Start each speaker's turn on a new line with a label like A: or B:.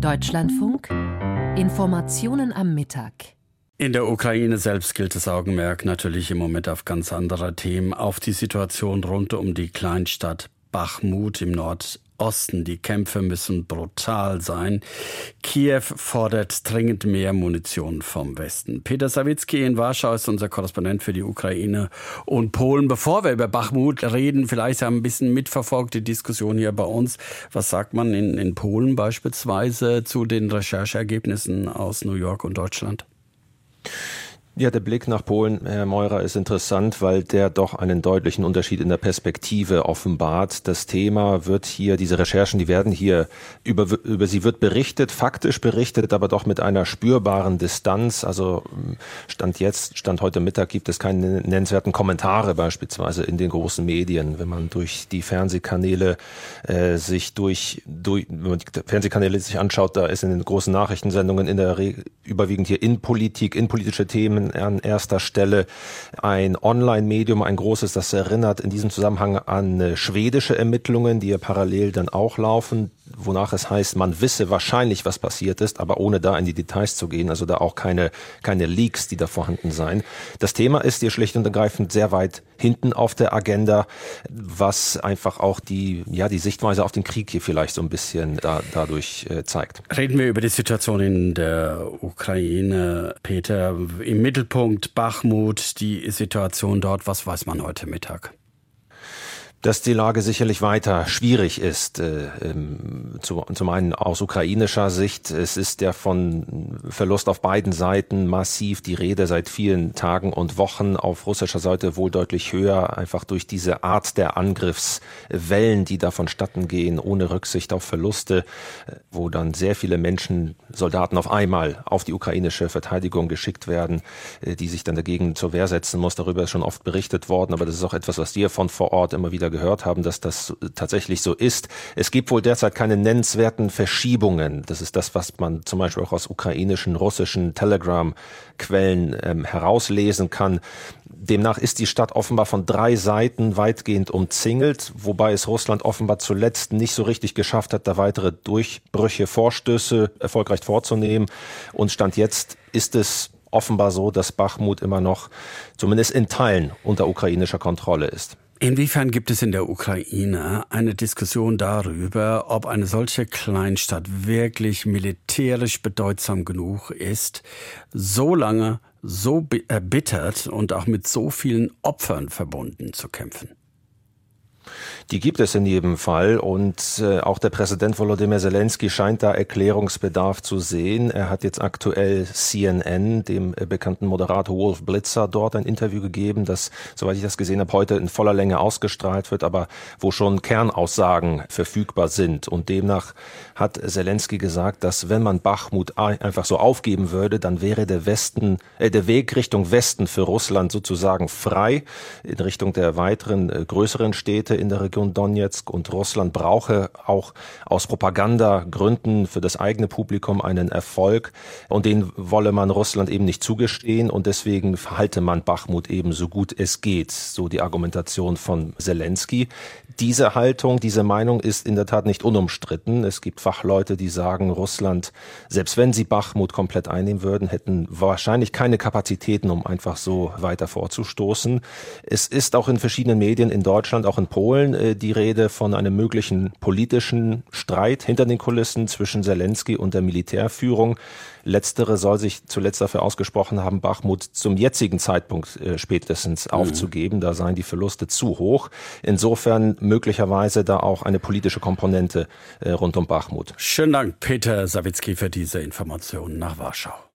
A: Deutschlandfunk Informationen am Mittag.
B: In der Ukraine selbst gilt das Augenmerk natürlich im Moment auf ganz andere Themen, auf die Situation rund um die Kleinstadt Bachmut im Nord Osten. Die Kämpfe müssen brutal sein. Kiew fordert dringend mehr Munition vom Westen. Peter Sawicki in Warschau ist unser Korrespondent für die Ukraine und Polen. Bevor wir über Bachmut reden, vielleicht haben ein bisschen mitverfolgt die Diskussion hier bei uns. Was sagt man in, in Polen beispielsweise zu den Rechercheergebnissen aus New York und Deutschland?
C: Ja, der Blick nach Polen, Herr Meurer, ist interessant, weil der doch einen deutlichen Unterschied in der Perspektive offenbart. Das Thema wird hier, diese Recherchen, die werden hier, über, über sie wird berichtet, faktisch berichtet, aber doch mit einer spürbaren Distanz. Also Stand jetzt, Stand heute Mittag gibt es keine nennenswerten Kommentare beispielsweise in den großen Medien. Wenn man durch die Fernsehkanäle äh, sich durch, durch wenn man die Fernsehkanäle sich anschaut, da ist in den großen Nachrichtensendungen in der Regel überwiegend hier in Politik, in politische Themen an erster Stelle ein Online-Medium, ein großes, das erinnert in diesem Zusammenhang an äh, schwedische Ermittlungen, die ja parallel dann auch laufen, wonach es heißt, man wisse wahrscheinlich, was passiert ist, aber ohne da in die Details zu gehen, also da auch keine, keine Leaks, die da vorhanden seien. Das Thema ist hier schlicht und ergreifend sehr weit hinten auf der Agenda, was einfach auch die, ja, die Sichtweise auf den Krieg hier vielleicht so ein bisschen da, dadurch äh, zeigt.
B: Reden wir über die Situation in der Ukraine, Peter. Im Mittelpunkt Bachmut, die Situation dort, was weiß man heute Mittag?
C: Dass die Lage sicherlich weiter schwierig ist. Äh, ähm, zu, zum einen aus ukrainischer Sicht. Es ist ja von Verlust auf beiden Seiten massiv die Rede seit vielen Tagen und Wochen. Auf russischer Seite wohl deutlich höher, einfach durch diese Art der Angriffswellen, die da vonstatten gehen, ohne Rücksicht auf Verluste, äh, wo dann sehr viele Menschen, Soldaten auf einmal auf die ukrainische Verteidigung geschickt werden, äh, die sich dann dagegen zur Wehr setzen muss. Darüber ist schon oft berichtet worden, aber das ist auch etwas, was wir von vor Ort immer wieder wieder gehört haben, dass das tatsächlich so ist. Es gibt wohl derzeit keine nennenswerten Verschiebungen. Das ist das, was man zum Beispiel auch aus ukrainischen, russischen Telegram-Quellen ähm, herauslesen kann. Demnach ist die Stadt offenbar von drei Seiten weitgehend umzingelt, wobei es Russland offenbar zuletzt nicht so richtig geschafft hat, da weitere Durchbrüche, Vorstöße erfolgreich vorzunehmen. Und Stand jetzt ist es offenbar so, dass Bachmut immer noch zumindest in Teilen unter ukrainischer Kontrolle ist.
B: Inwiefern gibt es in der Ukraine eine Diskussion darüber, ob eine solche Kleinstadt wirklich militärisch bedeutsam genug ist, so lange, so erbittert und auch mit so vielen Opfern verbunden zu kämpfen?
C: Die gibt es in jedem Fall und äh, auch der Präsident Volodymyr Zelensky scheint da Erklärungsbedarf zu sehen. Er hat jetzt aktuell CNN, dem äh, bekannten Moderator Wolf Blitzer, dort ein Interview gegeben, das, soweit ich das gesehen habe, heute in voller Länge ausgestrahlt wird, aber wo schon Kernaussagen verfügbar sind. Und demnach hat Zelensky gesagt, dass wenn man Bachmut einfach so aufgeben würde, dann wäre der Westen, äh, der Weg Richtung Westen für Russland sozusagen frei in Richtung der weiteren äh, größeren Städte in der Region Donetsk und Russland brauche auch aus Propagandagründen für das eigene Publikum einen Erfolg. Und den wolle man Russland eben nicht zugestehen. Und deswegen verhalte man Bachmut eben so gut es geht, so die Argumentation von Zelensky. Diese Haltung, diese Meinung ist in der Tat nicht unumstritten. Es gibt Fachleute, die sagen, Russland, selbst wenn sie Bachmut komplett einnehmen würden, hätten wahrscheinlich keine Kapazitäten, um einfach so weiter vorzustoßen. Es ist auch in verschiedenen Medien in Deutschland, auch in Polen, äh, die Rede von einem möglichen politischen Streit hinter den Kulissen zwischen Zelensky und der Militärführung. Letztere soll sich zuletzt dafür ausgesprochen haben, Bachmut zum jetzigen Zeitpunkt äh, spätestens mhm. aufzugeben. Da seien die Verluste zu hoch. Insofern möglicherweise da auch eine politische Komponente äh, rund um Bachmut.
B: Schönen Dank, Peter Sawicki, für diese Informationen nach Warschau.